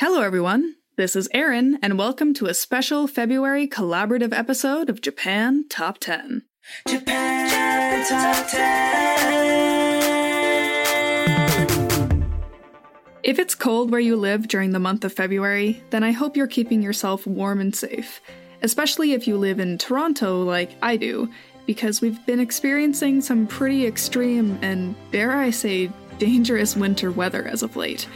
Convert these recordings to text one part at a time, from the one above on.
Hello, everyone. This is Erin, and welcome to a special February collaborative episode of Japan Top 10. Japan Top 10. If it's cold where you live during the month of February, then I hope you're keeping yourself warm and safe, especially if you live in Toronto like I do, because we've been experiencing some pretty extreme and, dare I say, dangerous winter weather as of late.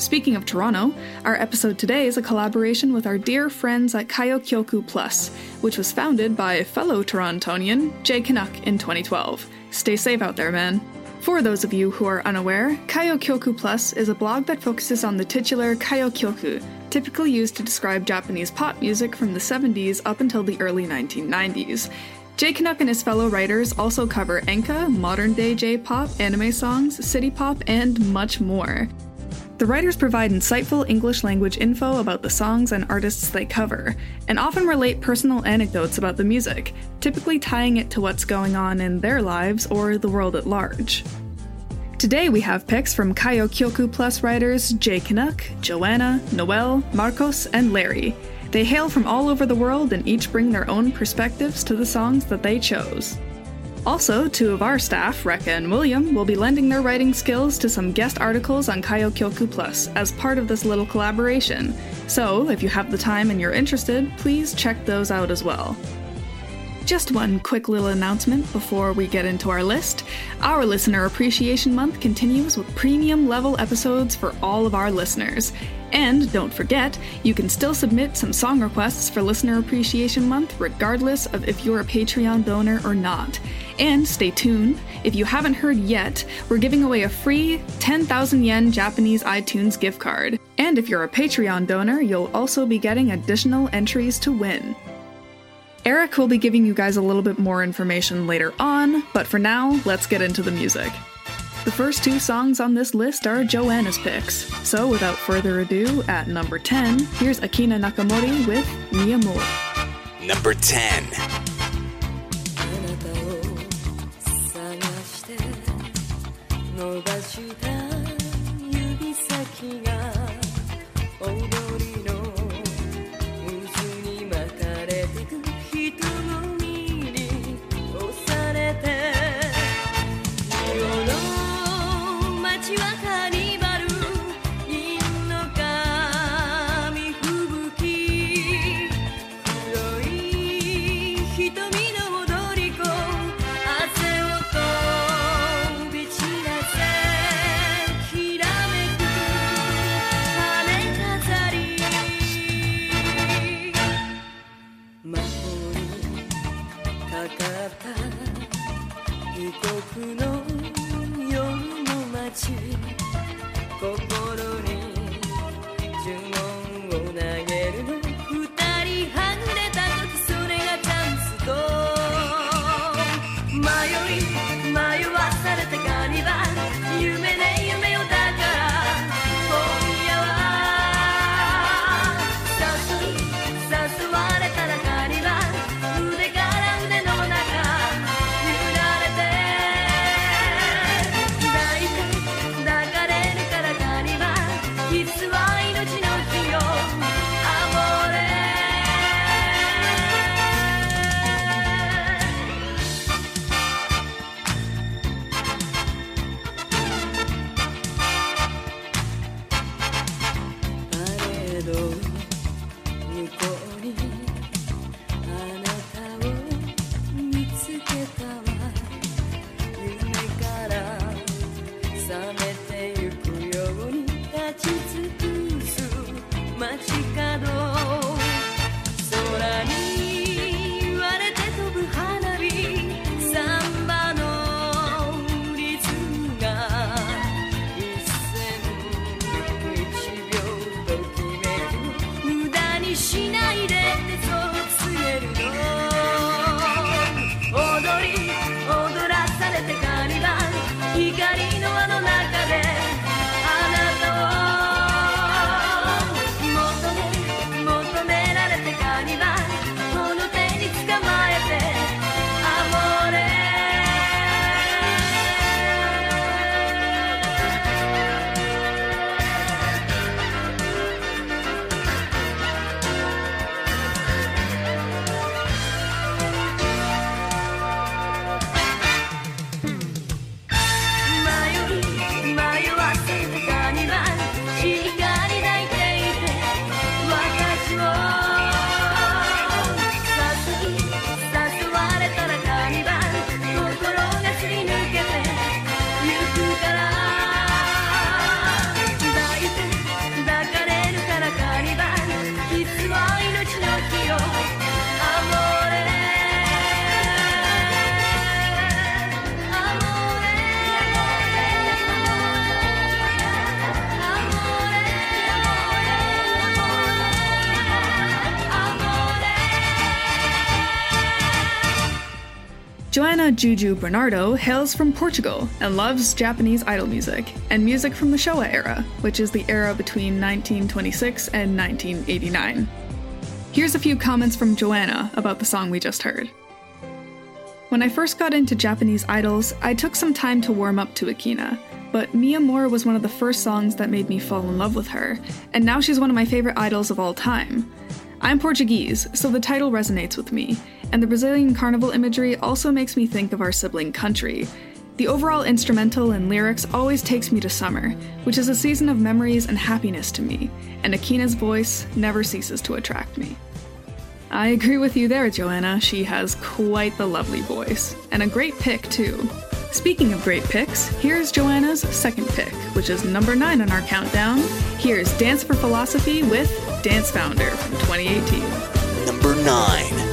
Speaking of Toronto, our episode today is a collaboration with our dear friends at Kayokyoku Plus, which was founded by fellow Torontonian J-Canuck in 2012. Stay safe out there, man. For those of you who are unaware, Kayokyoku Plus is a blog that focuses on the titular Kayokyoku, typically used to describe Japanese pop music from the 70s up until the early 1990s. J-Canuck and his fellow writers also cover enka, modern day J pop, anime songs, city pop, and much more. The writers provide insightful English language info about the songs and artists they cover, and often relate personal anecdotes about the music, typically tying it to what's going on in their lives or the world at large. Today we have picks from Kayokyoku Plus writers J-Canuck, Joanna, Noel, Marcos, and Larry. They hail from all over the world and each bring their own perspectives to the songs that they chose. Also, two of our staff, Rekka and William, will be lending their writing skills to some guest articles on Kayokyoku Plus as part of this little collaboration. So, if you have the time and you're interested, please check those out as well. Just one quick little announcement before we get into our list. Our Listener Appreciation Month continues with premium level episodes for all of our listeners. And don't forget, you can still submit some song requests for Listener Appreciation Month regardless of if you're a Patreon donor or not. And stay tuned, if you haven't heard yet, we're giving away a free 10,000 yen Japanese iTunes gift card. And if you're a Patreon donor, you'll also be getting additional entries to win. Eric will be giving you guys a little bit more information later on, but for now, let's get into the music. The first two songs on this list are Joanna's picks. So without further ado, at number 10, here's Akina Nakamori with Mi Amore. Number 10. Juju Bernardo hails from Portugal and loves Japanese idol music and music from the Showa era, which is the era between 1926 and 1989. Here's a few comments from Joanna about the song we just heard. When I first got into Japanese idols, I took some time to warm up to Akina, but Mi Amore was one of the first songs that made me fall in love with her, and now she's one of my favorite idols of all time. I'm Portuguese, so the title resonates with me, and the Brazilian carnival imagery also makes me think of our sibling country. The overall instrumental and lyrics always takes me to summer, which is a season of memories and happiness to me, and Akina's voice never ceases to attract me. I agree with you there, Joanna. She has quite the lovely voice, and a great pick, too. Speaking of great picks, here's Joanna's second pick, which is number 9 on our countdown. Here's Dance for Philosophy with Dance Founder from 2018. Number 9.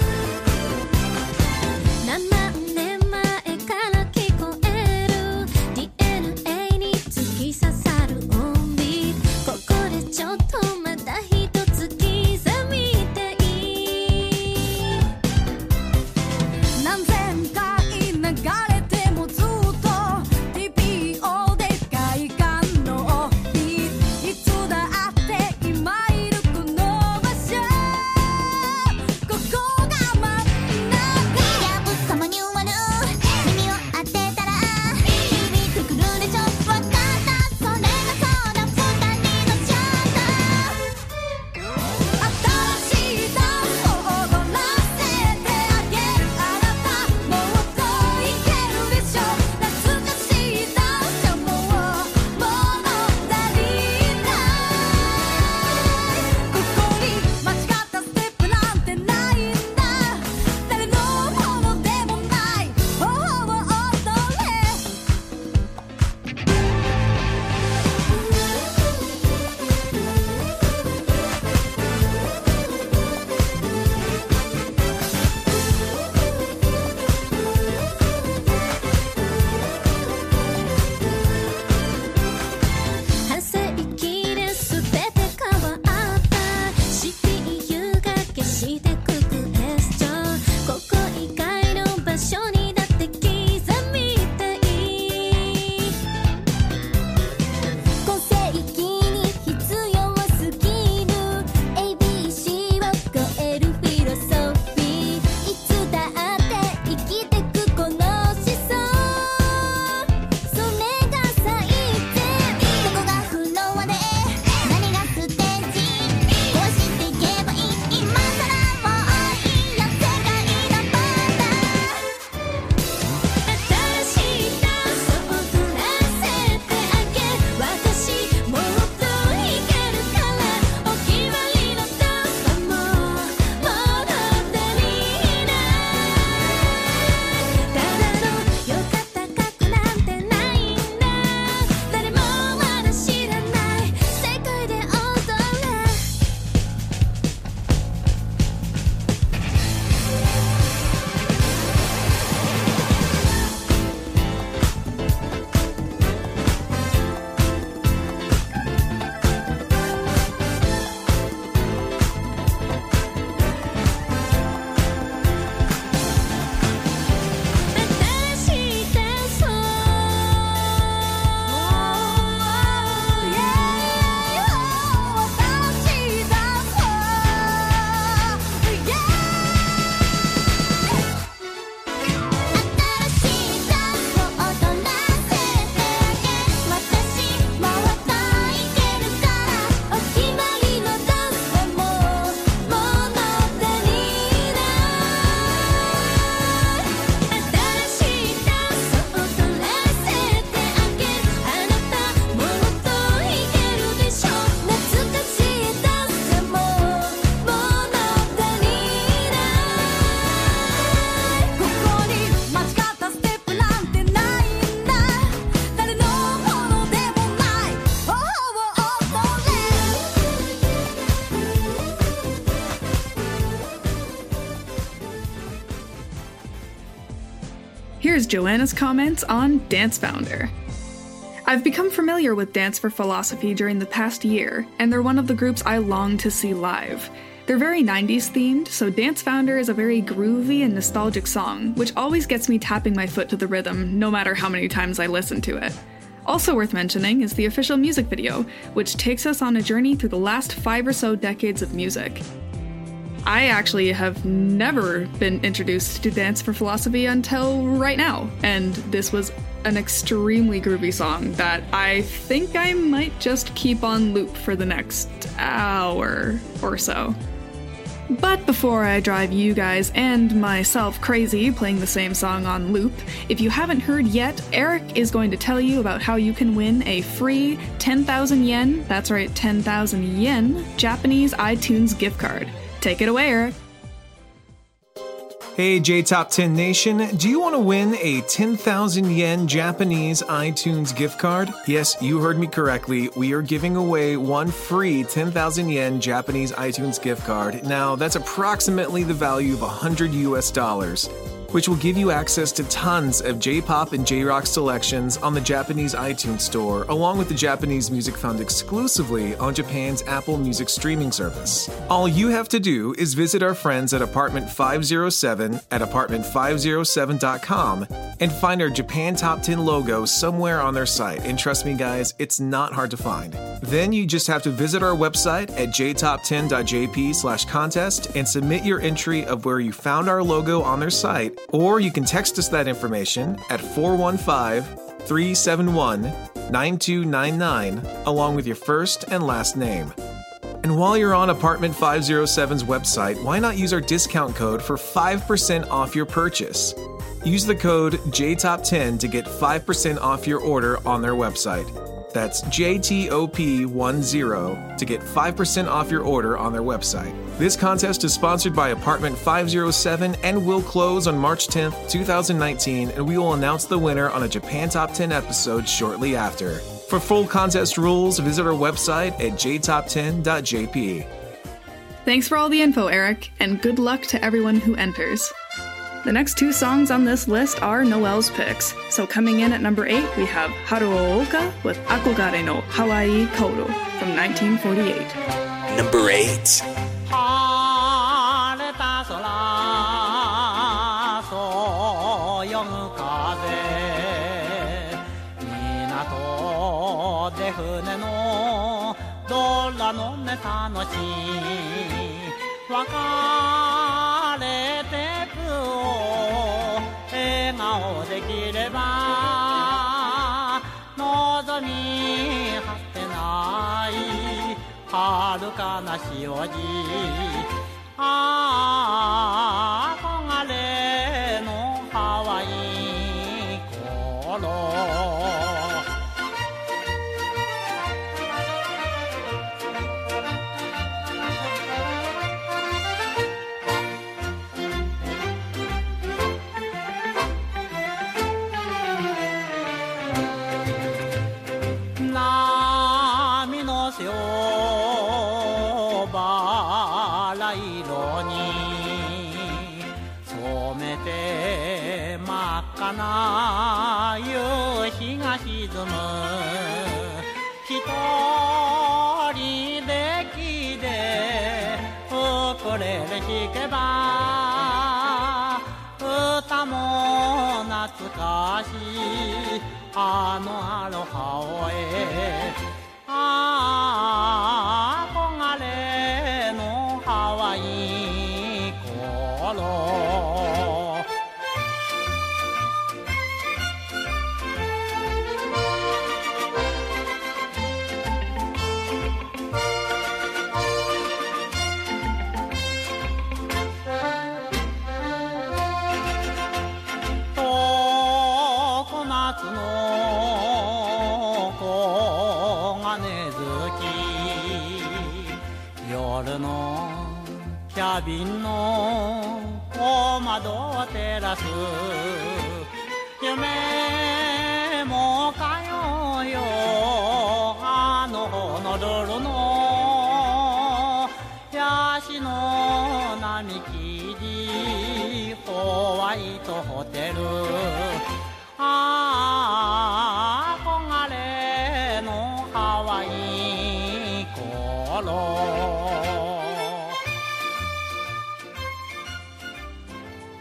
Joanna's comments on Dance Founder. I've become familiar with Dance for Philosophy during the past year, and they're one of the groups I long to see live. They're very 90s themed, so Dance Founder is a very groovy and nostalgic song, which always gets me tapping my foot to the rhythm, no matter how many times I listen to it. Also worth mentioning is the official music video, which takes us on a journey through the last five or so decades of music. I actually have never been introduced to Dance for Philosophy until right now, and this was an extremely groovy song that I think I might just keep on loop for the next hour or so. But before I drive you guys and myself crazy playing the same song on loop, if you haven't heard yet, Eric is going to tell you about how you can win a free 10,000 yen, that's right, 10,000 yen, Japanese iTunes gift card. Take it away, Eric. Hey, J Top 10 Nation, do you want to win a 10,000 yen Japanese iTunes gift card? Yes, you heard me correctly. We are giving away one free 10,000 yen Japanese iTunes gift card. Now, that's approximately the value of 100 US dollars. Which will give you access to tons of J pop and J rock selections on the Japanese iTunes Store, along with the Japanese music found exclusively on Japan's Apple Music streaming service. All you have to do is visit our friends at Apartment 507 at apartment507.com and find our Japan Top 10 logo somewhere on their site. And trust me, guys, it's not hard to find. Then you just have to visit our website at jtop10.jp slash contest and submit your entry of where you found our logo on their site, or you can text us that information at 415 371 9299 along with your first and last name. And while you're on Apartment 507's website, why not use our discount code for 5% off your purchase? Use the code JTOP10 to get 5% off your order on their website. That's JTOP10 to get 5% off your order on their website. This contest is sponsored by Apartment 507 and will close on March 10th, 2019, and we will announce the winner on a Japan Top 10 episode shortly after. For full contest rules, visit our website at jtop10.jp. Thanks for all the info, Eric, and good luck to everyone who enters. The next two songs on this list are Noel's picks. So coming in at number 8, we have Haruo Oka with Akogare no Hawaii Koro from 1948. Number 8. はるかなしおじ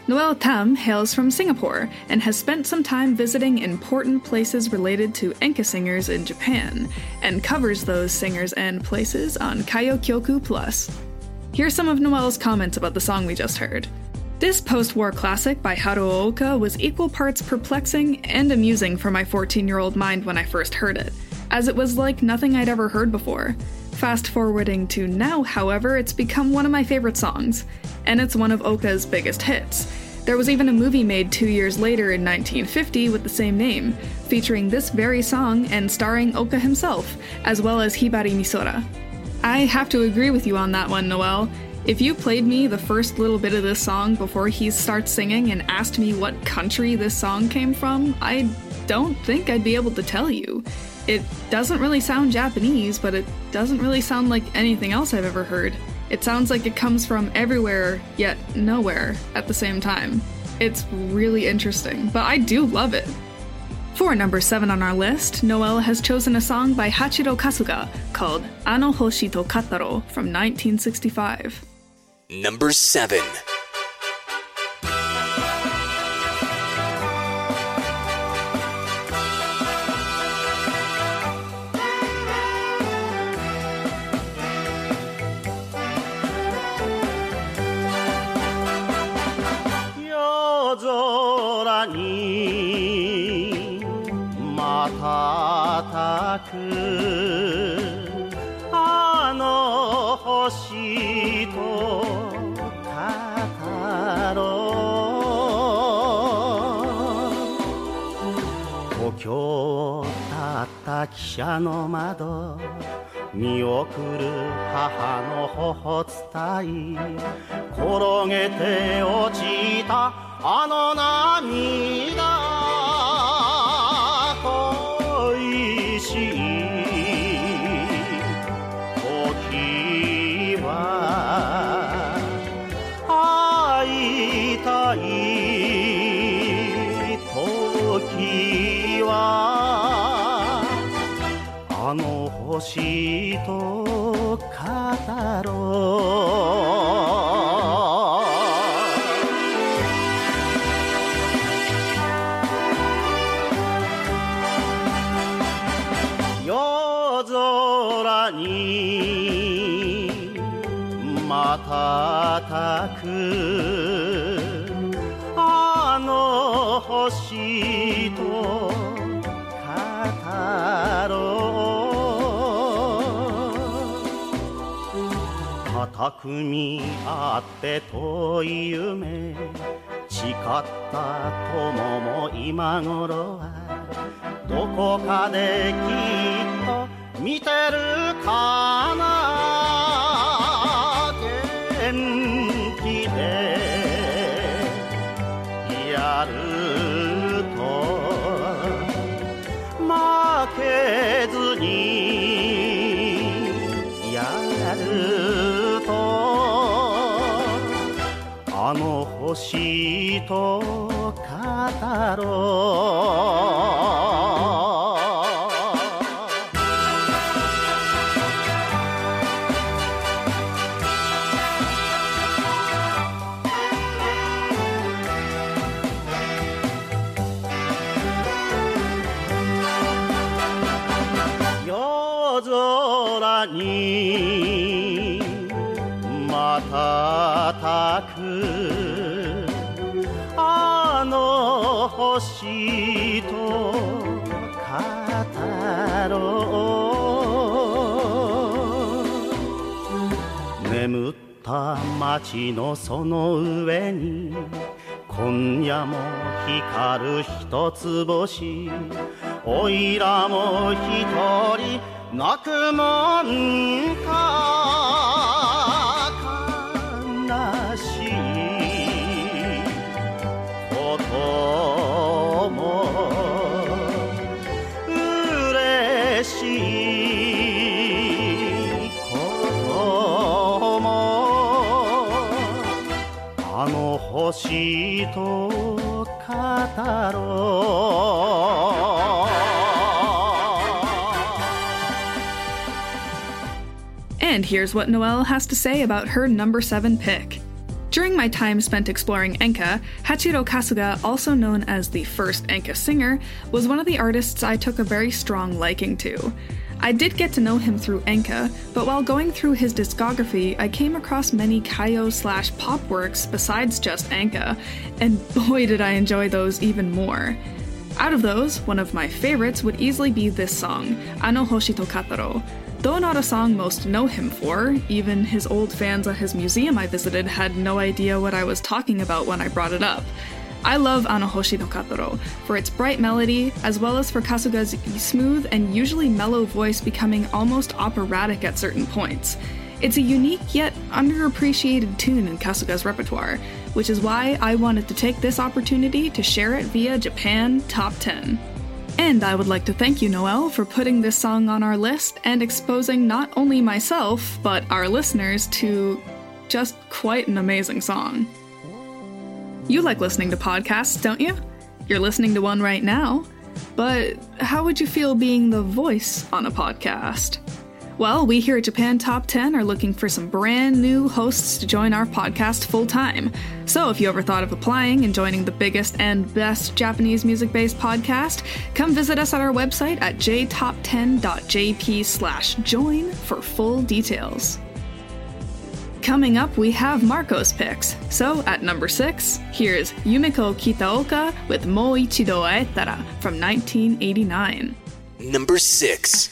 Noel Tam hails from Singapore and has spent some time visiting important places related to Enka singers in Japan, and covers those singers and places on Kayokyoku Plus. Here's some of Noel's comments about the song we just heard. This post war classic by Haruo Oka was equal parts perplexing and amusing for my 14 year old mind when I first heard it, as it was like nothing I'd ever heard before. Fast forwarding to now, however, it's become one of my favorite songs, and it's one of Oka's biggest hits. There was even a movie made two years later in 1950 with the same name, featuring this very song and starring Oka himself, as well as Hibari Misora. I have to agree with you on that one, Noel. If you played me the first little bit of this song before he starts singing and asked me what country this song came from, I don't think I'd be able to tell you. It doesn't really sound Japanese, but it doesn't really sound like anything else I've ever heard. It sounds like it comes from everywhere, yet nowhere at the same time. It's really interesting, but I do love it. For number 7 on our list, Noel has chosen a song by Hachiro Kasuga called Ano Hoshi to Kataro from 1965. Number 7. くあの星と語ろう。故郷をたった汽車の窓見送る母の頬伝い転げて落ちたあの涙。う固く見合って遠い夢。誓った友も今頃はどこかできっと見てるかな。元気で。やると。負けずしいと語ろう。星と語ろう眠った街のその上に今夜も光る一つ星。おいらも一人泣くもんか。And here's what Noel has to say about her number 7 pick. During my time spent exploring Enka, Hachiro Kasuga, also known as the first Enka singer, was one of the artists I took a very strong liking to. I did get to know him through Enka, but while going through his discography, I came across many Kayo slash pop works besides just Enka, and boy did I enjoy those even more. Out of those, one of my favorites would easily be this song, Ano Hoshi to Kataro. Though not a song most know him for, even his old fans at his museum I visited had no idea what I was talking about when I brought it up. I love Ano Hoshi no Kataro for its bright melody, as well as for Kasuga's smooth and usually mellow voice becoming almost operatic at certain points. It's a unique yet underappreciated tune in Kasuga's repertoire, which is why I wanted to take this opportunity to share it via Japan Top 10. And I would like to thank you, Noel, for putting this song on our list and exposing not only myself, but our listeners to just quite an amazing song. You like listening to podcasts, don't you? You're listening to one right now. But how would you feel being the voice on a podcast? Well, we here at Japan Top 10 are looking for some brand new hosts to join our podcast full time. So if you ever thought of applying and joining the biggest and best Japanese music based podcast, come visit us at our website at jtop10.jp slash join for full details. Coming up, we have Marco's picks. So at number 6, here's Yumiko Kitaoka with Mo Ichido Aetara from 1989. Number 6.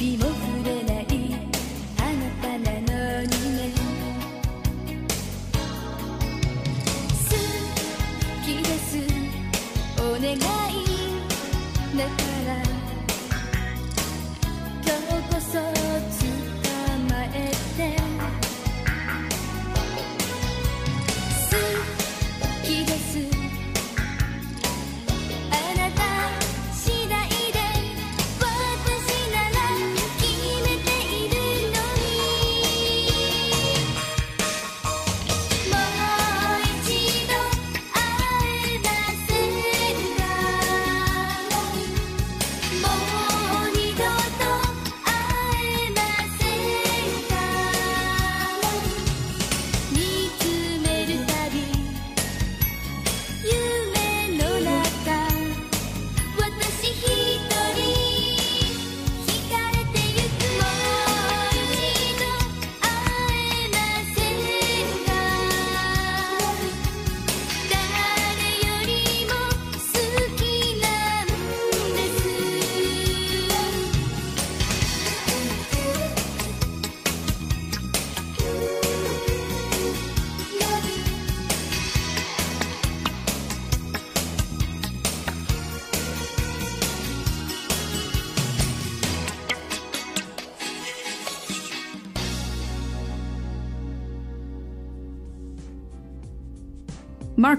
Beam of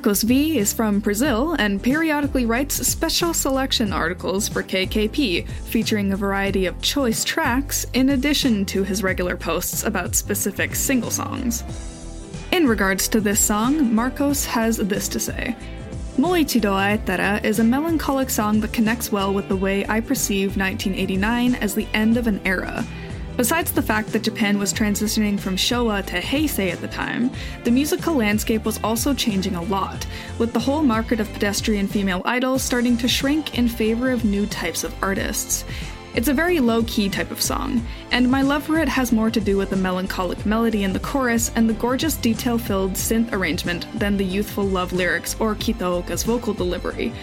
Marcos V is from Brazil and periodically writes special selection articles for KKP, featuring a variety of choice tracks in addition to his regular posts about specific single songs. In regards to this song, Marcos has this to say. Mo Ichido Aetara eh, is a melancholic song that connects well with the way I perceive 1989 as the end of an era. Besides the fact that Japan was transitioning from Showa to Heisei at the time, the musical landscape was also changing a lot, with the whole market of pedestrian female idols starting to shrink in favor of new types of artists. It's a very low key type of song, and my love for it has more to do with the melancholic melody in the chorus and the gorgeous detail filled synth arrangement than the youthful love lyrics or Kitaoka's vocal delivery.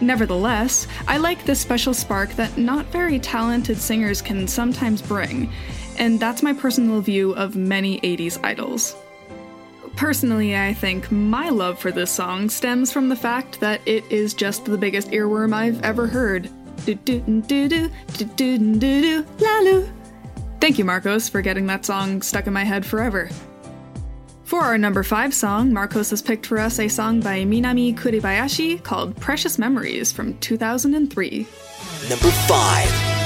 Nevertheless, I like this special spark that not very talented singers can sometimes bring, and that's my personal view of many 80s idols. Personally, I think my love for this song stems from the fact that it is just the biggest earworm I've ever heard. Thank you, Marcos, for getting that song stuck in my head forever. For our number 5 song, Marcos has picked for us a song by Minami Kuribayashi called Precious Memories from 2003. Number 5.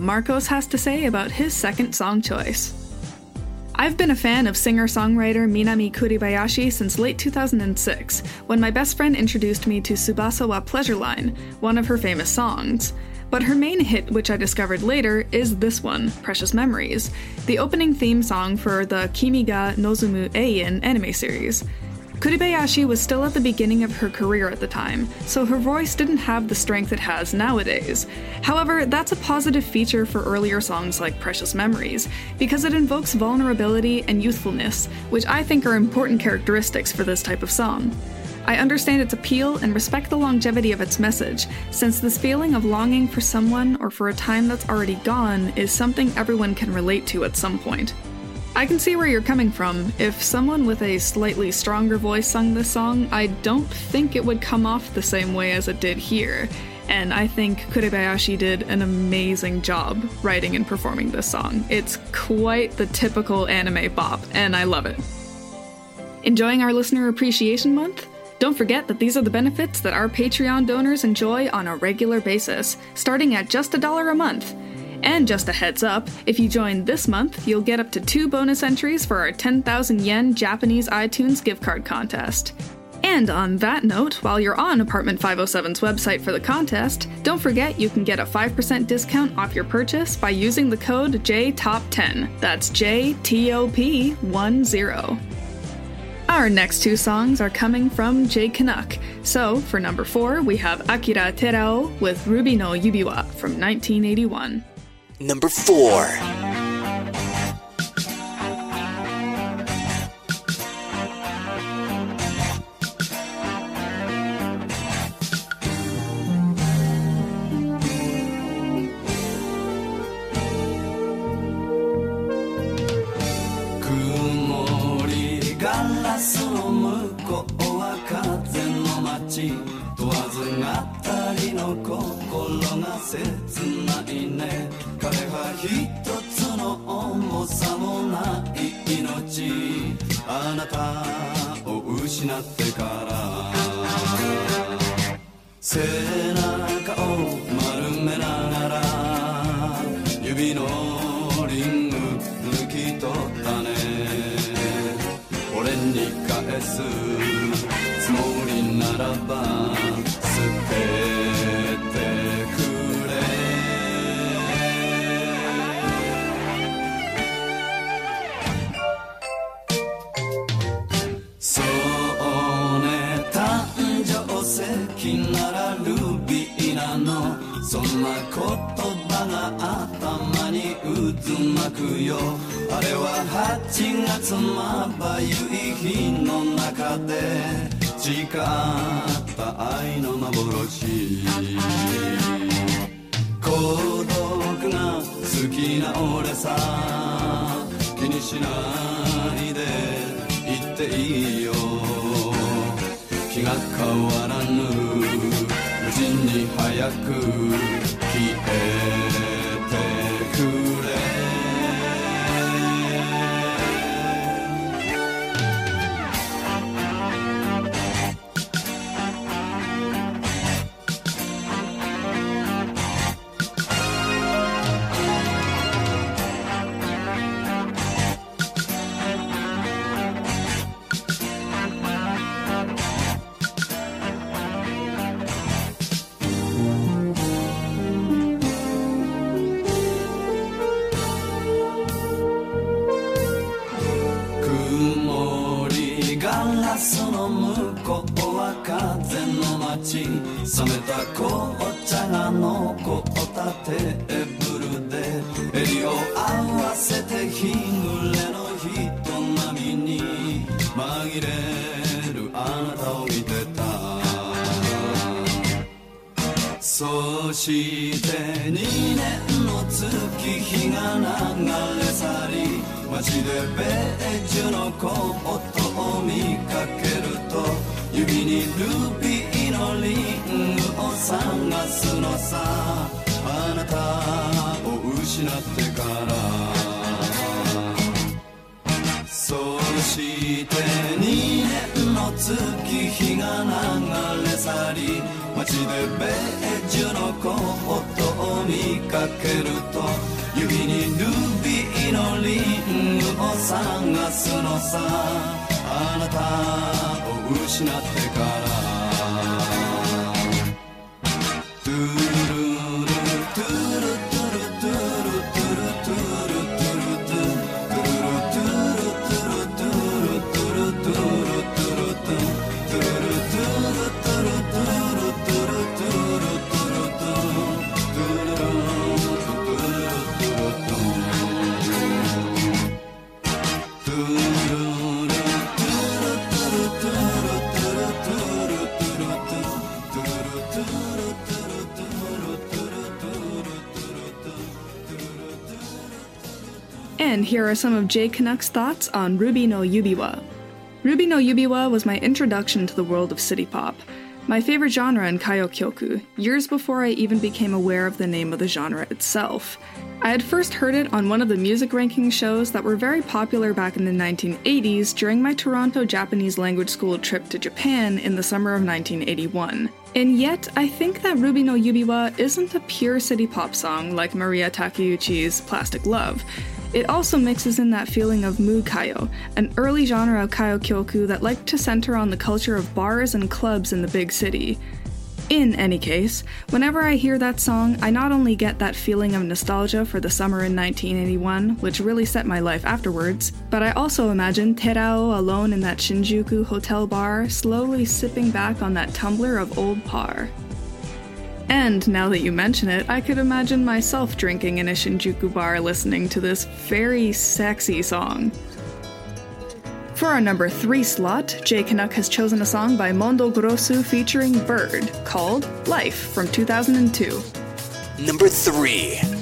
What Marcos has to say about his second song choice. I've been a fan of singer songwriter Minami Kuribayashi since late 2006, when my best friend introduced me to Tsubasa wa Pleasure Line, one of her famous songs. But her main hit, which I discovered later, is this one, Precious Memories, the opening theme song for the Kimi ga Nozomu Eien anime series. Kuribayashi was still at the beginning of her career at the time, so her voice didn't have the strength it has nowadays. However, that's a positive feature for earlier songs like Precious Memories, because it invokes vulnerability and youthfulness, which I think are important characteristics for this type of song. I understand its appeal and respect the longevity of its message, since this feeling of longing for someone or for a time that's already gone is something everyone can relate to at some point. I can see where you're coming from. If someone with a slightly stronger voice sung this song, I don't think it would come off the same way as it did here. And I think Kuribayashi did an amazing job writing and performing this song. It's quite the typical anime bop, and I love it. Enjoying our Listener Appreciation Month? Don't forget that these are the benefits that our Patreon donors enjoy on a regular basis, starting at just a dollar a month. And just a heads up, if you join this month, you'll get up to two bonus entries for our 10,000 yen Japanese iTunes gift card contest. And on that note, while you're on Apartment 507's website for the contest, don't forget you can get a 5% discount off your purchase by using the code JTOP10. That's JTOP10. Our next two songs are coming from J-Canuck. So, for number four, we have Akira Terao with Ruby no Yubiwa from 1981. Number 4. そんな言葉が頭に渦巻くよあれは8月まばゆい日の中で誓った愛の幻孤独が好きな俺さ。気にしないで。言っていいよ。気が変わらぬ。ちに早く消え街でベージュの子音を見かけると指にルビーのリングを探すのさ。あなたを失ってから。そして2年の月日が流れ去り街でベージュの子音を見かけると指にルビー愛のリングを探すのさ。あなたを失ってから。Here are some of J-Canuck's thoughts on Ruby no Yubiwa. Ruby no Yubiwa was my introduction to the world of city pop, my favorite genre in Kayokyoku, years before I even became aware of the name of the genre itself. I had first heard it on one of the music ranking shows that were very popular back in the 1980s during my Toronto Japanese language school trip to Japan in the summer of 1981. And yet, I think that Ruby no Yubiwa isn't a pure city pop song like Maria Takeuchi's Plastic Love. It also mixes in that feeling of mu kayo, an early genre of kayokyoku that liked to center on the culture of bars and clubs in the big city. In any case, whenever I hear that song, I not only get that feeling of nostalgia for the summer in 1981, which really set my life afterwards, but I also imagine Terao alone in that Shinjuku hotel bar, slowly sipping back on that tumbler of Old Parr. And now that you mention it, I could imagine myself drinking in a Shinjuku bar listening to this very sexy song. For our number 3 slot, J-Canuck has chosen a song by Mondo Grosso featuring Bird called Life from 2002. Number 3.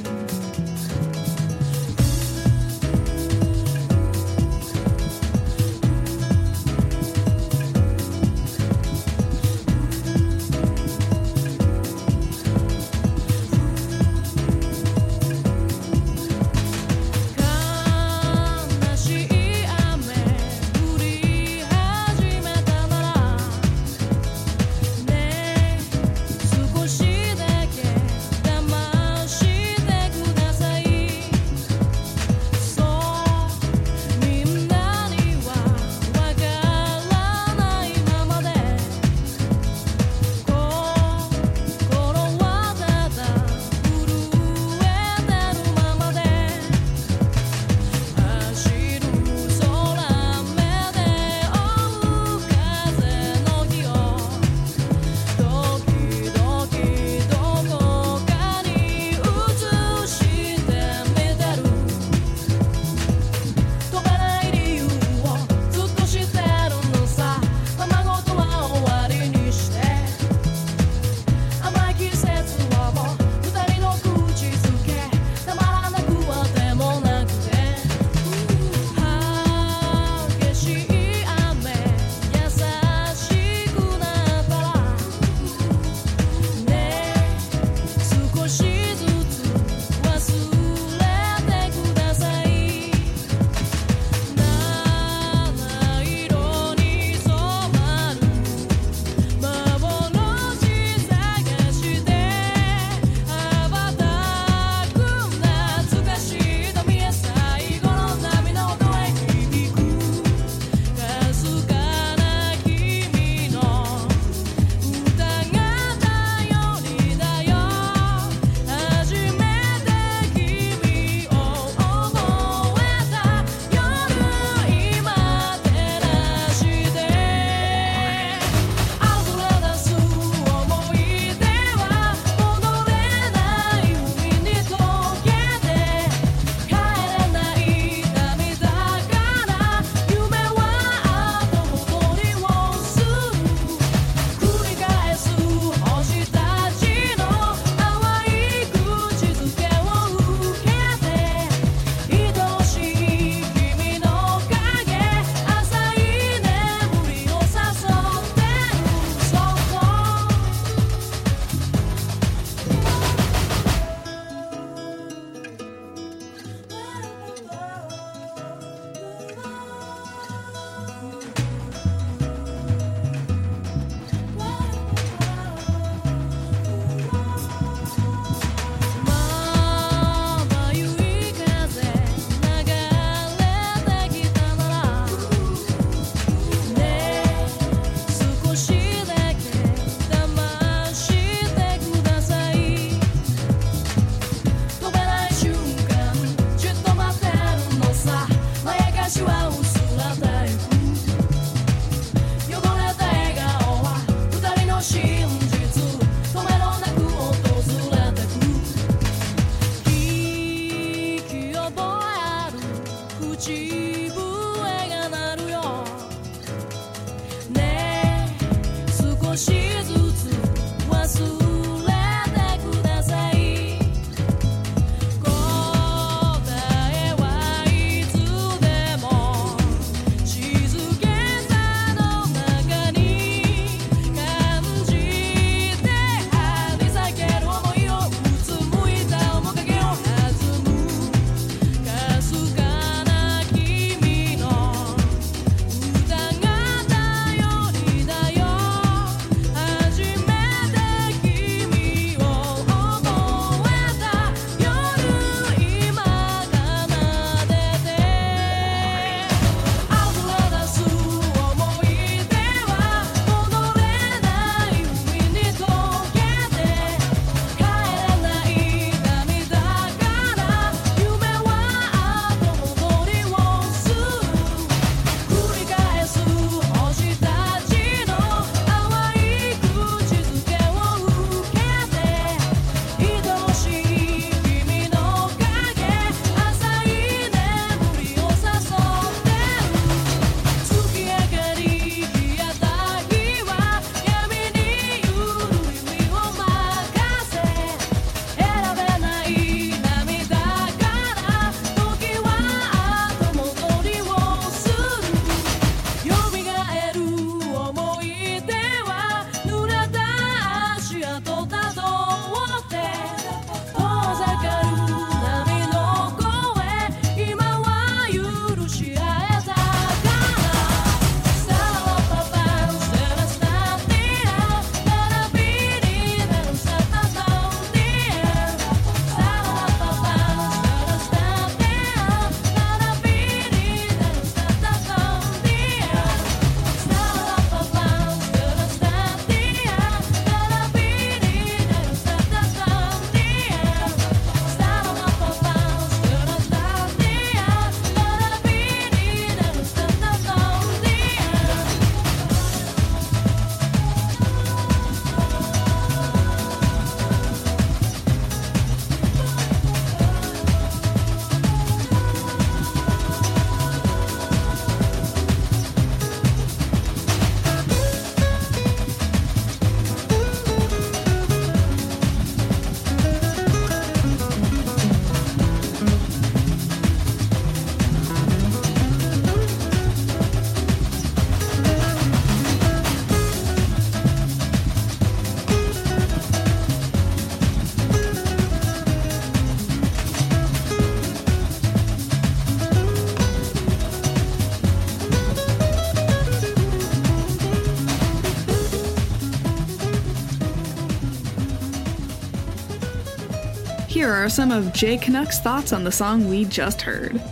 Are some of J-Canuck's thoughts on the song we just heard.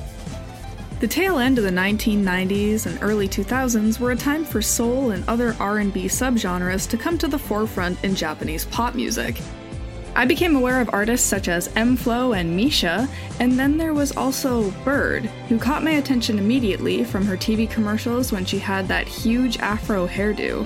The tail end of the 1990s and early 2000s were a time for soul and other R&B subgenres to come to the forefront in Japanese pop music. I became aware of artists such as m-flo and MISIA, and then there was also Bird, who caught my attention immediately from her TV commercials when she had that huge afro hairdo.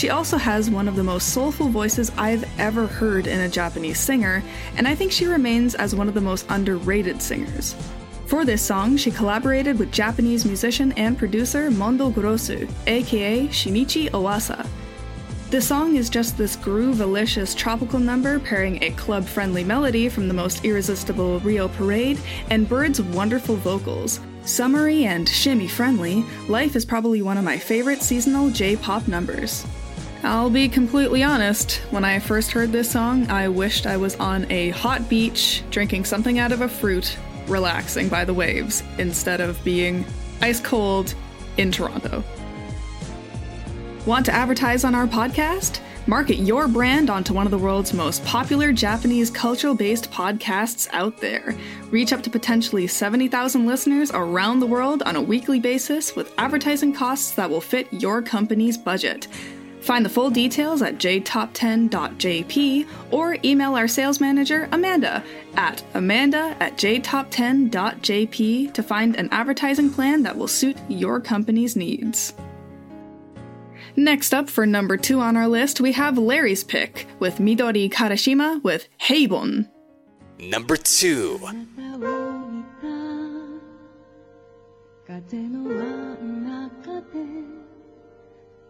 She also has one of the most soulful voices I've ever heard in a Japanese singer, and I think she remains as one of the most underrated singers. For this song, she collaborated with Japanese musician and producer Mondo Grosso, aka Shinichi Osawa. The song is just this groove-alicious tropical number pairing a club-friendly melody from the most irresistible Rio Parade and Bird's wonderful vocals. Summery and shimmy-friendly, Life is probably one of my favorite seasonal J-pop numbers. I'll be completely honest, when I first heard this song, I wished I was on a hot beach, drinking something out of a fruit, relaxing by the waves, instead of being ice cold in Toronto. Want to advertise on our podcast? Market your brand onto one of the world's most popular Japanese cultural based podcasts out there. Reach up to potentially 70,000 listeners around the world on a weekly basis with advertising costs that will fit your company's budget. Find the full details at jtop10.jp or email our sales manager, Amanda, at amanda at jtop10.jp to find an advertising plan that will suit your company's needs. Next up, for number two on our list, we have Larry's pick with Midori Karashima with Heibon. Number two.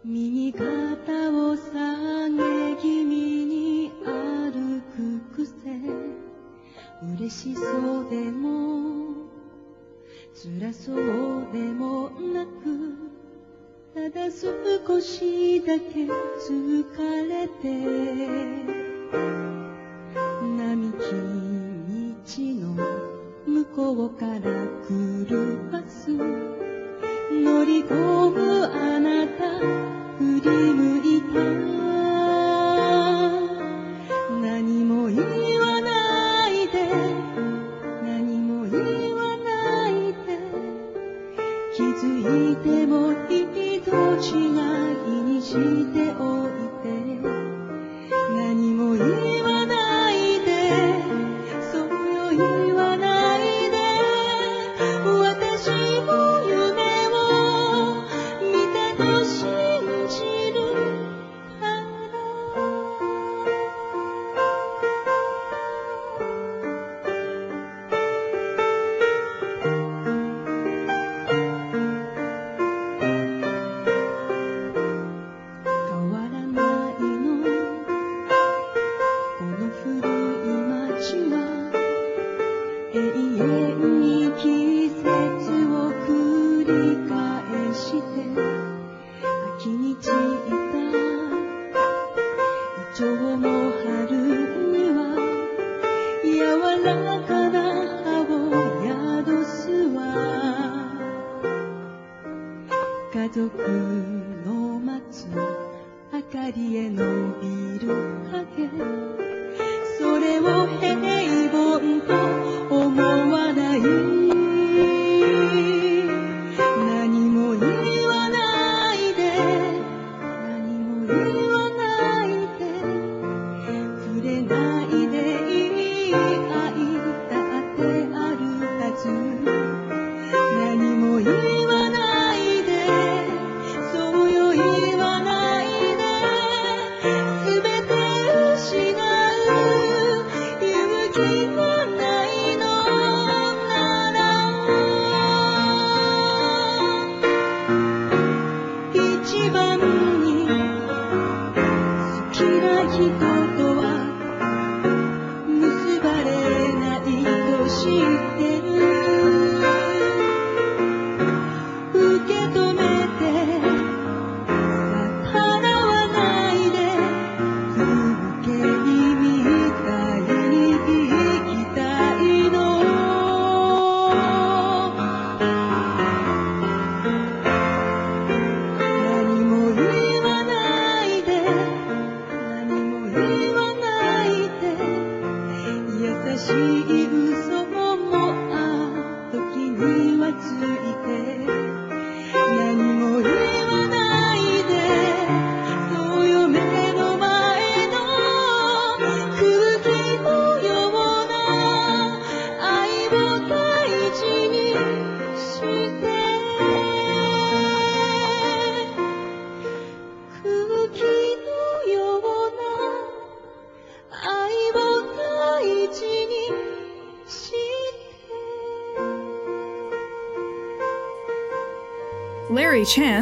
右肩を下げ気味に歩く癖。嬉しそうでも辛そうでもなくただ少しだけ疲れて並木道の向こうから来るバス。乗り込むあなた振り向いた。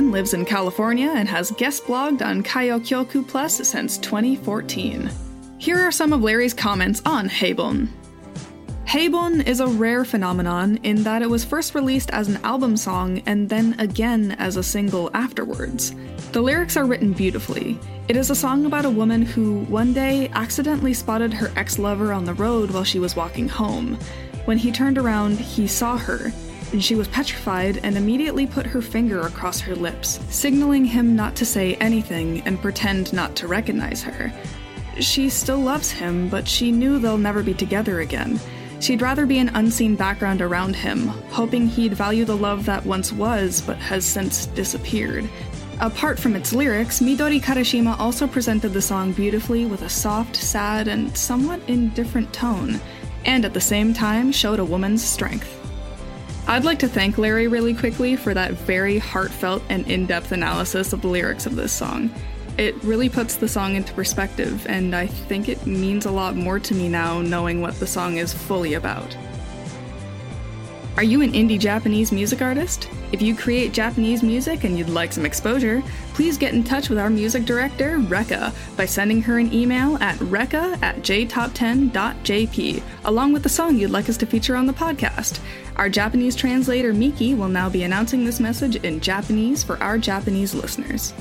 Lives in California and has guest blogged on Kayokyoku Plus since 2014. Here are some of Larry's comments on Heibon. Heibon is a rare phenomenon in that it was first released as an album song and then again as a single afterwards. The lyrics are written beautifully. It is a song about a woman who, one day, accidentally spotted her ex lover on the road while she was walking home. When he turned around, he saw her, and she was petrified and immediately put her finger across her lips, signaling him not to say anything and pretend not to recognize her. She still loves him, but she knew they'll never be together again. She'd rather be an unseen background around him, hoping he'd value the love that once was but has since disappeared. Apart from its lyrics, Midori Karashima also presented the song beautifully with a soft, sad, and somewhat indifferent tone, and at the same time showed a woman's strength. I'd like to thank Larry really quickly for that very heartfelt and in depth analysis of the lyrics of this song. It really puts the song into perspective, and I think it means a lot more to me now knowing what the song is fully about. Are you an indie Japanese music artist? If you create Japanese music and you'd like some exposure, please get in touch with our music director, Rekka, by sending her an email at rekka at jtop10.jp, along with the song you'd like us to feature on the podcast. Our Japanese translator, Miki, will now be announcing this message in Japanese for our Japanese listeners.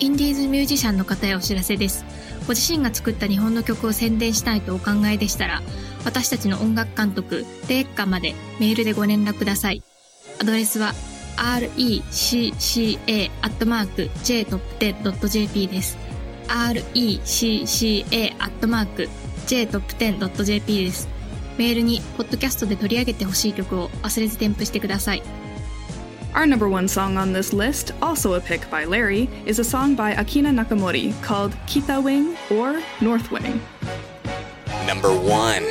インディーズミュージシャンの方へお知らせです。ご自身が作った日本の曲を宣伝したいとお考えでしたら、私たちの音楽監督、レッカまでメールでご連絡ください。アドレスは recca.jtop10.jp です。recca.jtop10.jp です。メールに、ポッドキャストで取り上げてほしい曲を忘れず添付してください。 Our number one song on this list, also a pick by Larry, is a song by Akina Nakamori called Kita Wing or North Wing. Number one.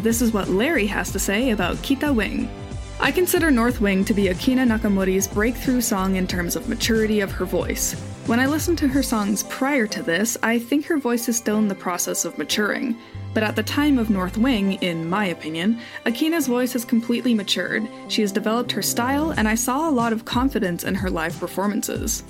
This is what Larry has to say about Kita Wing. I consider North Wing to be Akina Nakamori's breakthrough song in terms of maturity of her voice. When I listen to her songs prior to this, I think her voice is still in the process of maturing. But at the time of North Wing, in my opinion, Akina's voice has completely matured. She has developed her style, and I saw a lot of confidence in her live performances.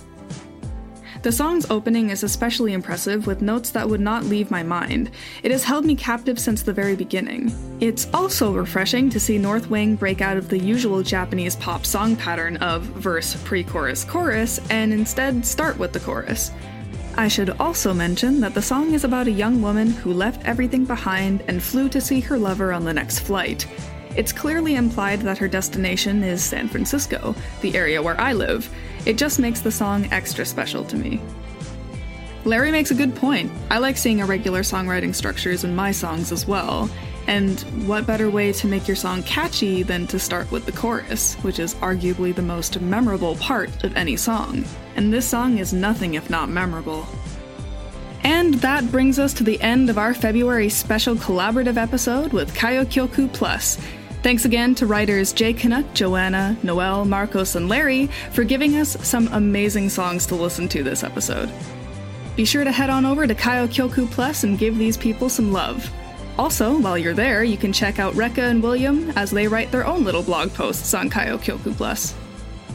The song's opening is especially impressive with notes that would not leave my mind. It has held me captive since the very beginning. It's also refreshing to see North Wing break out of the usual Japanese pop song pattern of verse, pre chorus, chorus, and instead start with the chorus. I should also mention that the song is about a young woman who left everything behind and flew to see her lover on the next flight. It's clearly implied that her destination is San Francisco, the area where I live. It just makes the song extra special to me. Larry makes a good point. I like seeing irregular songwriting structures in my songs as well. And what better way to make your song catchy than to start with the chorus, which is arguably the most memorable part of any song? And this song is nothing if not memorable. And that brings us to the end of our February special collaborative episode with Kayokyoku Plus. Thanks again to writers J-Canuck, Joanna, Noel, Marcos, and Larry for giving us some amazing songs to listen to this episode. Be sure to head on over to Kayokyoku Plus and give these people some love. Also, while you're there, you can check out Rekka and William as they write their own little blog posts on Kayokyoku Plus.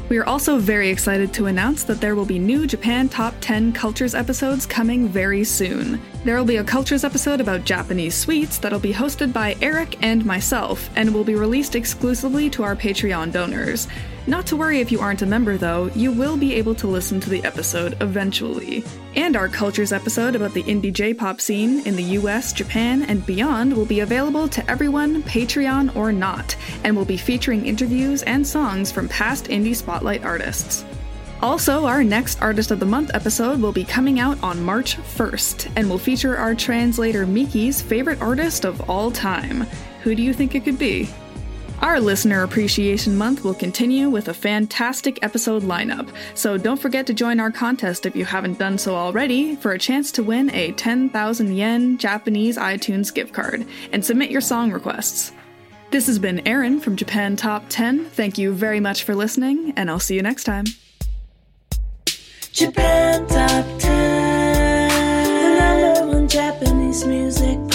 We are also very excited to announce that there will be new Japan Top 10 Cultures episodes coming very soon. There will be a Cultures episode about Japanese sweets that'll be hosted by Eric and myself and will be released exclusively to our Patreon donors. Not to worry if you aren't a member though, you will be able to listen to the episode eventually. And our Cultures episode about the indie J-pop scene in the US, Japan, and beyond will be available to everyone, Patreon or not, and will be featuring interviews and songs from past indie spotlight artists. Also, our next Artist of the Month episode will be coming out on March 1st and will feature our translator Miki's favorite artist of all time. Who do you think it could be? Our Listener Appreciation Month will continue with a fantastic episode lineup, so don't forget to join our contest if you haven't done so already for a chance to win a 10,000 yen Japanese iTunes gift card and submit your song requests. This has been Aaron from Japan Top 10. Thank you very much for listening, and I'll see you next time. Japan Top 10, the number one Japanese music